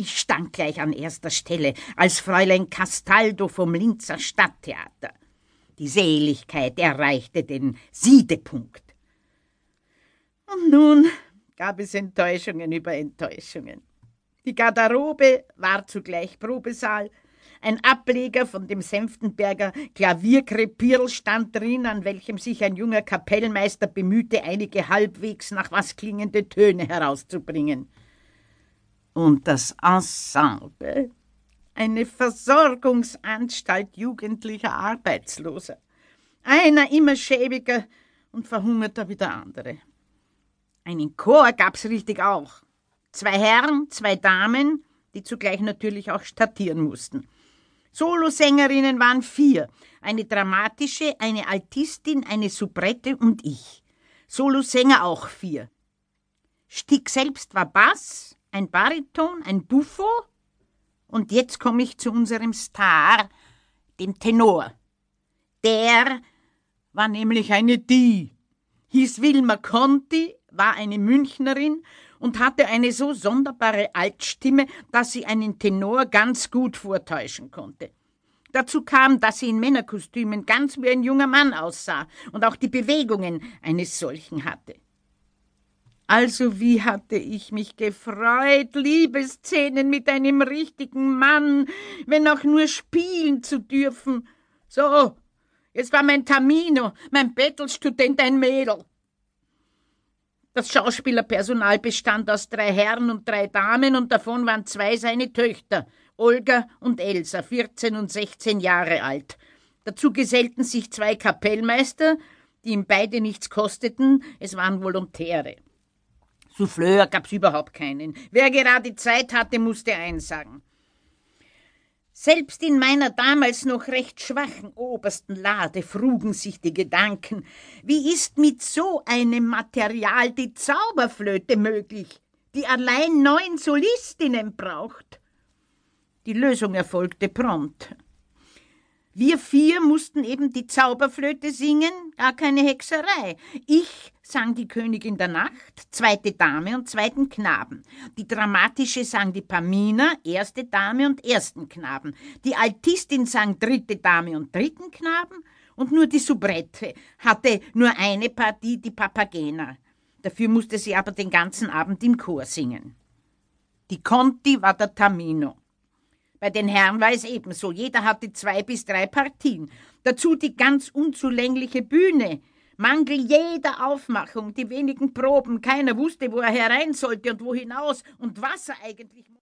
Ich stand gleich an erster Stelle als Fräulein Castaldo vom Linzer Stadttheater. Die Seligkeit erreichte den Siedepunkt. Und nun gab es Enttäuschungen über Enttäuschungen. Die Garderobe war zugleich Probesaal, ein Ableger von dem Senftenberger Klavierkrepierl stand drin, an welchem sich ein junger Kapellmeister bemühte, einige halbwegs nach was klingende Töne herauszubringen. Und das Ensemble, eine Versorgungsanstalt jugendlicher Arbeitsloser. Einer immer schäbiger und verhungerter wie der andere. Einen Chor gab's richtig auch. Zwei Herren, zwei Damen, die zugleich natürlich auch statieren mussten. Solosängerinnen waren vier. Eine dramatische, eine Altistin, eine Soubrette und ich. Solosänger auch vier. Stick selbst war Bass, ein Bariton, ein Buffo. Und jetzt komme ich zu unserem Star, dem Tenor. Der war nämlich eine Die. Hieß Wilma Conti, war eine Münchnerin und hatte eine so sonderbare Altstimme, dass sie einen Tenor ganz gut vortäuschen konnte. Dazu kam, dass sie in Männerkostümen ganz wie ein junger Mann aussah und auch die Bewegungen eines solchen hatte. Also wie hatte ich mich gefreut, Liebesszenen mit einem richtigen Mann, wenn auch nur spielen zu dürfen. So, jetzt war mein Tamino, mein Bettelstudent ein Mädel. Das Schauspielerpersonal bestand aus drei Herren und drei Damen und davon waren zwei seine Töchter, Olga und Elsa, 14 und 16 Jahre alt. Dazu gesellten sich zwei Kapellmeister, die ihm beide nichts kosteten, es waren Volontäre. Souffleur gab's überhaupt keinen. Wer gerade Zeit hatte, musste einsagen. Selbst in meiner damals noch recht schwachen obersten Lade frugen sich die Gedanken, wie ist mit so einem Material die Zauberflöte möglich, die allein neun Solistinnen braucht? Die Lösung erfolgte prompt. Wir vier mussten eben die Zauberflöte singen, gar keine Hexerei. Ich sang die Königin der Nacht, zweite Dame und zweiten Knaben. Die dramatische sang die Pamina, erste Dame und ersten Knaben. Die Altistin sang dritte Dame und dritten Knaben. Und nur die Soubrette hatte nur eine Partie, die Papagena. Dafür musste sie aber den ganzen Abend im Chor singen. Die Conti war der Tamino. Bei den Herren war es ebenso. Jeder hatte zwei bis drei Partien. Dazu die ganz unzulängliche Bühne. Mangel jeder Aufmachung, die wenigen Proben. Keiner wusste, wo er herein sollte und wo hinaus und was er eigentlich